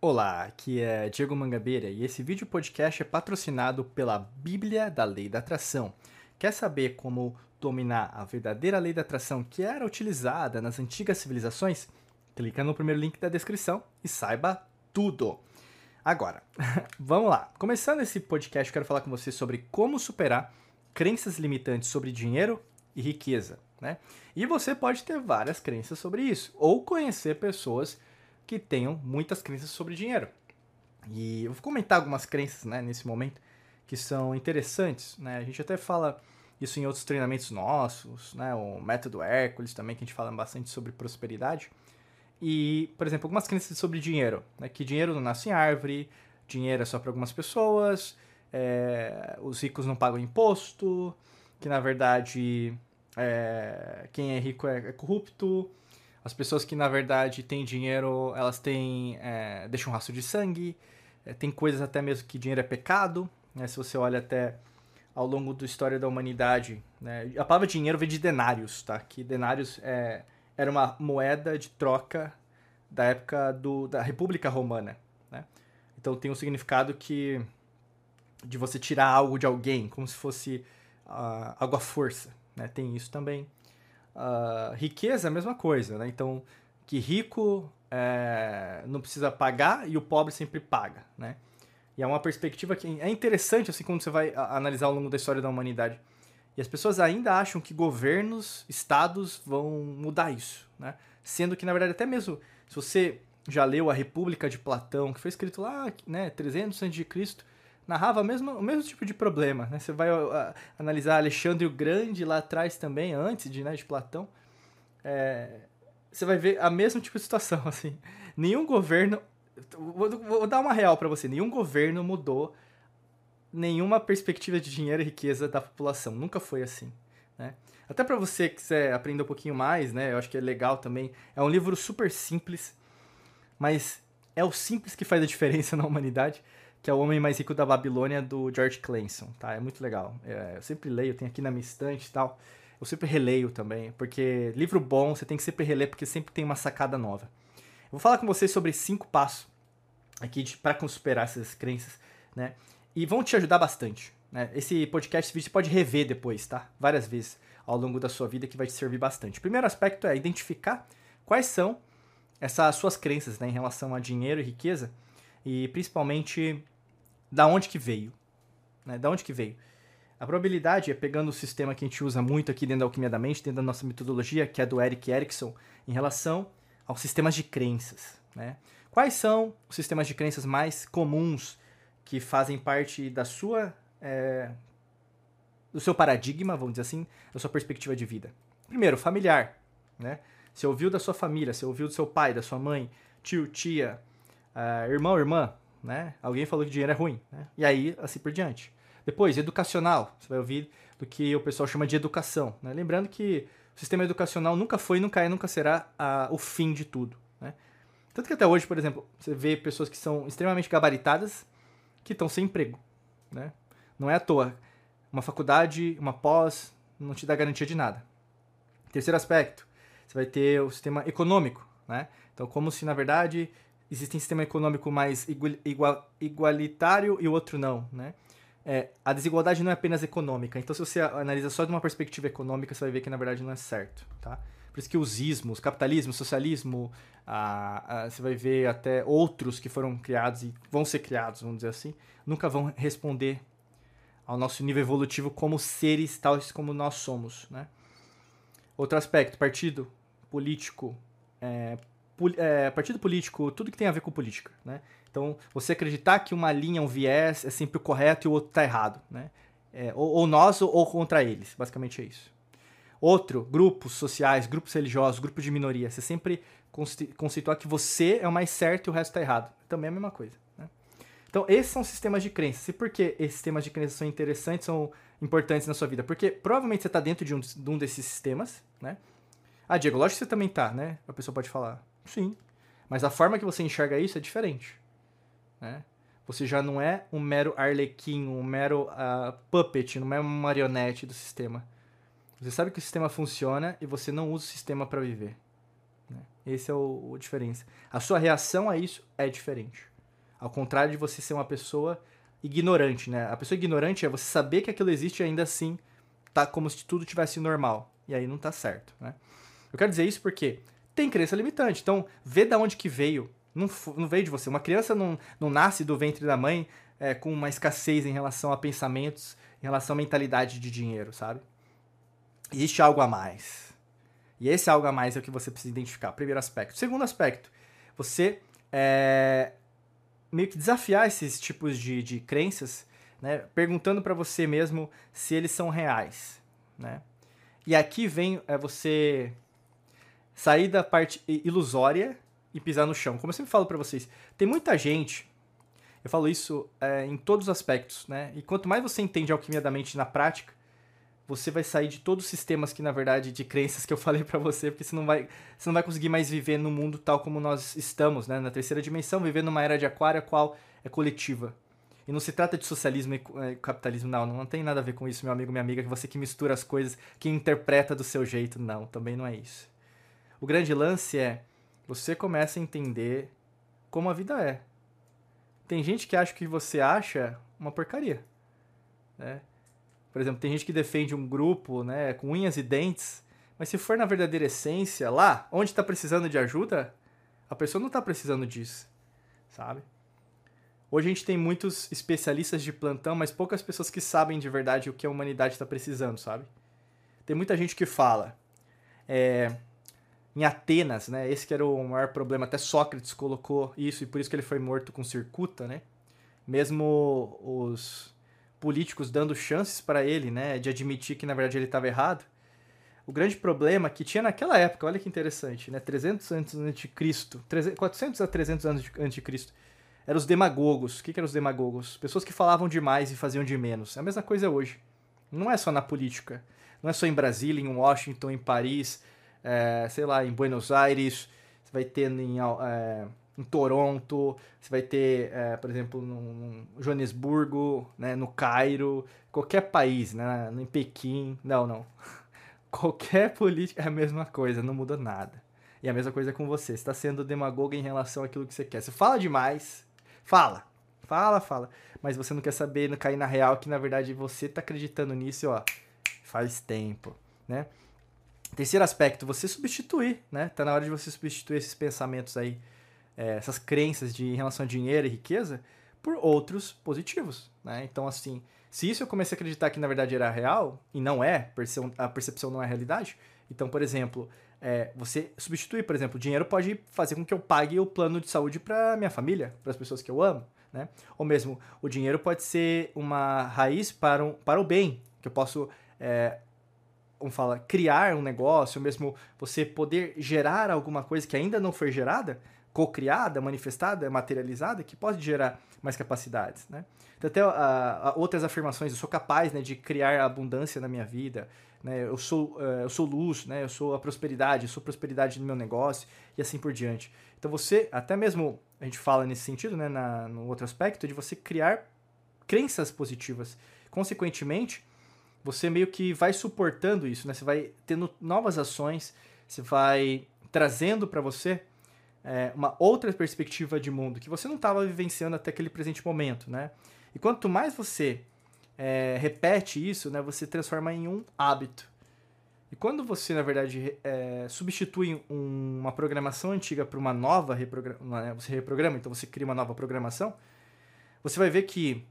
Olá, aqui é Diego Mangabeira e esse vídeo podcast é patrocinado pela Bíblia da Lei da Atração. Quer saber como dominar a verdadeira lei da atração que era utilizada nas antigas civilizações? Clica no primeiro link da descrição e saiba tudo. Agora, vamos lá. Começando esse podcast, eu quero falar com você sobre como superar crenças limitantes sobre dinheiro e riqueza. Né? E você pode ter várias crenças sobre isso, ou conhecer pessoas que tenham muitas crenças sobre dinheiro. E eu vou comentar algumas crenças né, nesse momento que são interessantes. Né? A gente até fala isso em outros treinamentos nossos, né? o método Hércules também, que a gente fala bastante sobre prosperidade. E, por exemplo, algumas crenças sobre dinheiro, né? que dinheiro não nasce em árvore, dinheiro é só para algumas pessoas, é, os ricos não pagam imposto, que na verdade é, quem é rico é, é corrupto, as pessoas que, na verdade, têm dinheiro, elas têm. É, deixam um rastro de sangue. É, tem coisas até mesmo que dinheiro é pecado. Né? Se você olha até ao longo da história da humanidade. Né? A palavra dinheiro vem de denários, tá? Que denários é, era uma moeda de troca da época do, da República Romana. Né? Então tem um significado que de você tirar algo de alguém, como se fosse uh, algo à força. Né? Tem isso também. Uh, riqueza é a mesma coisa, né? Então, que rico é, não precisa pagar e o pobre sempre paga, né? E é uma perspectiva que é interessante, assim, quando você vai analisar ao longo da história da humanidade. E as pessoas ainda acham que governos, estados vão mudar isso, né? Sendo que, na verdade, até mesmo se você já leu A República de Platão, que foi escrito lá, né, 300 a.C., narrava mesmo, o mesmo tipo de problema. Né? Você vai uh, analisar Alexandre o Grande lá atrás também, antes de, né, de Platão. É, você vai ver a mesma tipo de situação. Assim. Nenhum governo. Vou, vou dar uma real para você: nenhum governo mudou nenhuma perspectiva de dinheiro e riqueza da população. Nunca foi assim. Né? Até para você que quiser aprender um pouquinho mais, né? Eu acho que é legal também. É um livro super simples, mas é o simples que faz a diferença na humanidade que é O Homem Mais Rico da Babilônia, do George Clayson, tá? É muito legal. É, eu sempre leio, tenho aqui na minha estante e tal. Eu sempre releio também, porque livro bom você tem que sempre reler, porque sempre tem uma sacada nova. Eu vou falar com vocês sobre cinco passos aqui para superar essas crenças, né? E vão te ajudar bastante. Né? Esse podcast, esse vídeo, você pode rever depois, tá? Várias vezes ao longo da sua vida, que vai te servir bastante. O primeiro aspecto é identificar quais são essas suas crenças né, em relação a dinheiro e riqueza e principalmente da onde que veio, né? Da onde que veio? A probabilidade é pegando o sistema que a gente usa muito aqui dentro da alquimia da mente, dentro da nossa metodologia, que é do Eric Erickson, em relação aos sistemas de crenças, né? Quais são os sistemas de crenças mais comuns que fazem parte da sua é, do seu paradigma, vamos dizer assim, da sua perspectiva de vida? Primeiro, familiar, né? Você ouviu da sua família, você ouviu do seu pai, da sua mãe, tio, tia, uh, irmão, irmã, né? Alguém falou que dinheiro é ruim, né? E aí, assim por diante. Depois, educacional. Você vai ouvir do que o pessoal chama de educação. Né? Lembrando que o sistema educacional nunca foi, nunca é, nunca será a, o fim de tudo. Né? Tanto que até hoje, por exemplo, você vê pessoas que são extremamente gabaritadas que estão sem emprego. Né? Não é à toa. Uma faculdade, uma pós, não te dá garantia de nada. Terceiro aspecto, você vai ter o sistema econômico. Né? Então, como se, na verdade, existe um sistema econômico mais igual, igualitário e o outro não, né? É, a desigualdade não é apenas econômica. Então, se você analisa só de uma perspectiva econômica, você vai ver que na verdade não é certo, tá? Por isso que os ismos, capitalismo, socialismo, você vai ver até outros que foram criados e vão ser criados, vamos dizer assim, nunca vão responder ao nosso nível evolutivo como seres tais como nós somos, né? Outro aspecto, partido político, é, é, partido político, tudo que tem a ver com política, né? Então, você acreditar que uma linha, um viés é sempre o correto e o outro está errado, né? É, ou, ou, nós ou contra eles, basicamente é isso. Outro, grupos sociais, grupos religiosos, grupos de minoria, você sempre conceituar que você é o mais certo e o resto está errado. Também é a mesma coisa, né? Então, esses são sistemas de crenças. E por que esses sistemas de crenças são interessantes, são importantes na sua vida? Porque provavelmente você está dentro de um, de um desses sistemas, né? Ah, Diego, lógico que você também tá, né? A pessoa pode falar. Sim. Mas a forma que você enxerga isso é diferente. Né? Você já não é um mero arlequim, um mero uh, puppet, não é uma marionete do sistema. Você sabe que o sistema funciona e você não usa o sistema para viver. Né? Esse é o, o diferença. A sua reação a isso é diferente. Ao contrário de você ser uma pessoa ignorante, né? A pessoa ignorante é você saber que aquilo existe e ainda assim tá como se tudo tivesse normal. E aí não tá certo, né? Eu quero dizer isso porque tem crença limitante. Então, vê da onde que veio. Não, não veio de você. Uma criança não, não nasce do ventre da mãe é, com uma escassez em relação a pensamentos, em relação à mentalidade de dinheiro, sabe? Existe algo a mais. E esse algo a mais é o que você precisa identificar. Primeiro aspecto. Segundo aspecto, você é, meio que desafiar esses tipos de, de crenças, né? Perguntando para você mesmo se eles são reais, né? E aqui vem é, você sair da parte ilusória e pisar no chão. Como eu sempre falo para vocês, tem muita gente, eu falo isso é, em todos os aspectos, né? E quanto mais você entende a alquimia da mente na prática, você vai sair de todos os sistemas que, na verdade, de crenças que eu falei para você, porque você não, vai, você não vai conseguir mais viver no mundo tal como nós estamos, né? Na terceira dimensão, viver numa era de aquário, a qual é coletiva. E não se trata de socialismo e é, capitalismo, não. Não tem nada a ver com isso, meu amigo, minha amiga, que você que mistura as coisas, que interpreta do seu jeito. Não, também não é isso. O grande lance é você começa a entender como a vida é. Tem gente que acha que você acha uma porcaria, né? Por exemplo, tem gente que defende um grupo, né, com unhas e dentes, mas se for na verdadeira essência, lá, onde está precisando de ajuda, a pessoa não está precisando disso, sabe? Hoje a gente tem muitos especialistas de plantão, mas poucas pessoas que sabem de verdade o que a humanidade está precisando, sabe? Tem muita gente que fala. É, em Atenas, né? Esse que era o maior problema. Até Sócrates colocou isso e por isso que ele foi morto com circuta, né? Mesmo os políticos dando chances para ele, né, de admitir que na verdade ele estava errado. O grande problema que tinha naquela época, olha que interessante, né, 300 anos antes de Cristo, 400 a 300 anos antes de Cristo, eram os demagogos. O que, que eram os demagogos? Pessoas que falavam demais e faziam de menos. É a mesma coisa hoje. Não é só na política. Não é só em Brasília, em Washington, em Paris, é, sei lá, em Buenos Aires. Você vai ter em, é, em Toronto, você vai ter, é, por exemplo, no, Joanesburgo, né, no Cairo, qualquer país, né, em Pequim, não, não. Qualquer política é a mesma coisa, não muda nada. E a mesma coisa com você, você está sendo demagogo em relação àquilo que você quer. Você fala demais, fala, fala, fala, mas você não quer saber, não cair na real que na verdade você está acreditando nisso, ó, faz tempo, né? Terceiro aspecto, você substituir, né? Tá na hora de você substituir esses pensamentos aí é, essas crenças de, em relação a dinheiro e riqueza por outros positivos, né? Então, assim, se isso eu comecei a acreditar que na verdade era real, e não é, a percepção não é realidade, então, por exemplo, é, você substituir, por exemplo, o dinheiro pode fazer com que eu pague o plano de saúde para minha família, para as pessoas que eu amo, né? Ou mesmo, o dinheiro pode ser uma raiz para, um, para o bem, que eu posso, é, como fala, criar um negócio, mesmo você poder gerar alguma coisa que ainda não foi gerada, co-criada, manifestada, materializada, que pode gerar mais capacidades, né? Então, até uh, outras afirmações, eu sou capaz né, de criar abundância na minha vida, né? eu, sou, uh, eu sou luz, né? eu sou a prosperidade, eu sou prosperidade no meu negócio e assim por diante. Então você, até mesmo, a gente fala nesse sentido, né, na, no outro aspecto, de você criar crenças positivas. Consequentemente, você meio que vai suportando isso, né? Você vai tendo novas ações, você vai trazendo para você é, uma outra perspectiva de mundo que você não estava vivenciando até aquele presente momento, né? E quanto mais você é, repete isso, né, você transforma em um hábito. E quando você, na verdade, é, substitui um, uma programação antiga por uma nova reprograma, né, você reprograma, então você cria uma nova programação, você vai ver que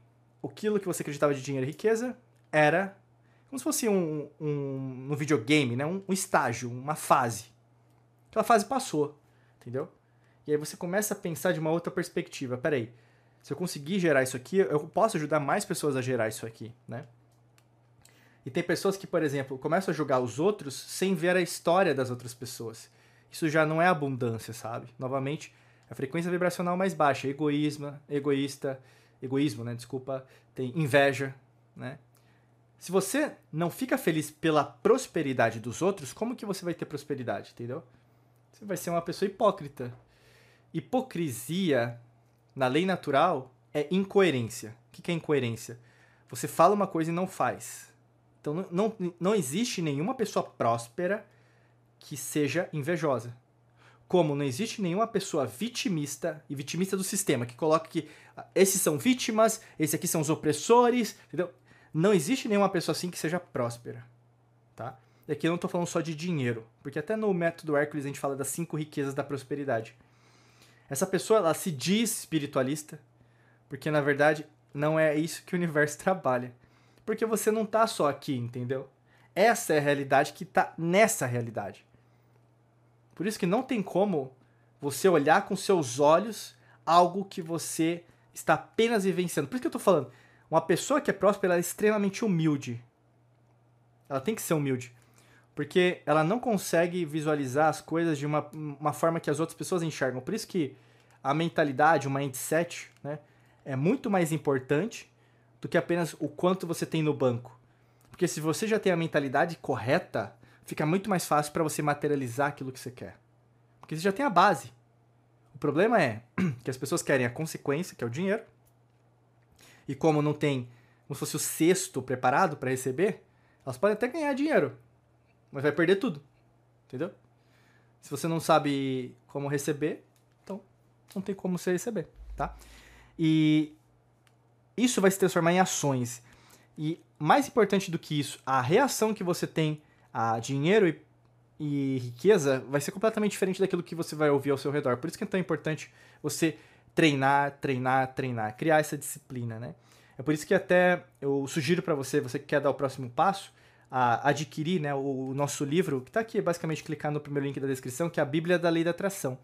aquilo que você acreditava de dinheiro e riqueza era como se fosse um, um no videogame, né, um, um estágio, uma fase. Aquela fase passou, entendeu? E aí você começa a pensar de uma outra perspectiva. Peraí, se eu conseguir gerar isso aqui, eu posso ajudar mais pessoas a gerar isso aqui, né? E tem pessoas que, por exemplo, começam a julgar os outros sem ver a história das outras pessoas. Isso já não é abundância, sabe? Novamente, a frequência vibracional mais baixa, egoísmo, egoísta, egoísmo, né? Desculpa, tem inveja, né? Se você não fica feliz pela prosperidade dos outros, como que você vai ter prosperidade, entendeu? Você vai ser uma pessoa hipócrita, Hipocrisia, na lei natural, é incoerência. O que é incoerência? Você fala uma coisa e não faz. Então não, não, não existe nenhuma pessoa próspera que seja invejosa. como não existe nenhuma pessoa vitimista e vitimista do sistema que coloca que ah, esses são vítimas, esses aqui são os opressores, entendeu? Não existe nenhuma pessoa assim que seja próspera, tá? E aqui eu não estou falando só de dinheiro, porque até no método Hércules a gente fala das cinco riquezas da prosperidade. Essa pessoa, ela se diz espiritualista, porque na verdade não é isso que o universo trabalha. Porque você não tá só aqui, entendeu? Essa é a realidade que tá nessa realidade. Por isso que não tem como você olhar com seus olhos algo que você está apenas vivenciando. Por isso que eu tô falando, uma pessoa que é próspera é extremamente humilde. Ela tem que ser humilde. Porque ela não consegue visualizar as coisas de uma, uma forma que as outras pessoas enxergam. Por isso que a mentalidade, o mindset, né, é muito mais importante do que apenas o quanto você tem no banco. Porque se você já tem a mentalidade correta, fica muito mais fácil para você materializar aquilo que você quer. Porque você já tem a base. O problema é que as pessoas querem a consequência, que é o dinheiro. E como não tem como se fosse o cesto preparado para receber, elas podem até ganhar dinheiro, mas vai perder tudo. Entendeu? Se você não sabe como receber, então não tem como você receber, tá? E isso vai se transformar em ações. E mais importante do que isso, a reação que você tem a dinheiro e, e riqueza vai ser completamente diferente daquilo que você vai ouvir ao seu redor. Por isso que é tão importante você treinar, treinar, treinar, criar essa disciplina, né? É por isso que até eu sugiro para você, você que quer dar o próximo passo, a adquirir né, o nosso livro, que está aqui, é basicamente clicar no primeiro link da descrição, que é a Bíblia da Lei da Atração.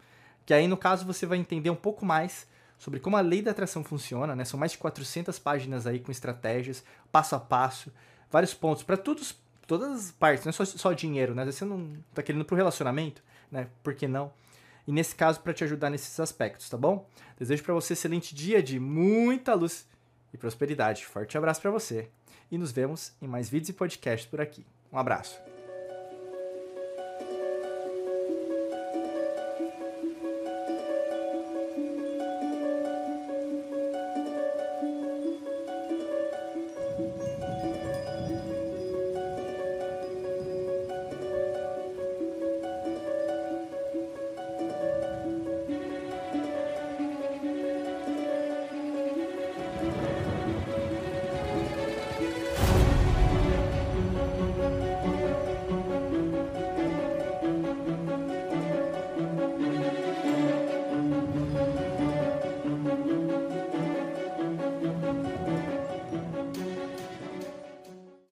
Que aí, no caso, você vai entender um pouco mais sobre como a lei da atração funciona, né? São mais de 400 páginas aí com estratégias, passo a passo, vários pontos para todas as partes, não é só, só dinheiro, né? Você não tá querendo pro relacionamento, né? Por que não? E nesse caso, para te ajudar nesses aspectos, tá bom? Desejo para você um excelente dia de muita luz e prosperidade. Forte abraço para você e nos vemos em mais vídeos e podcasts por aqui. Um abraço.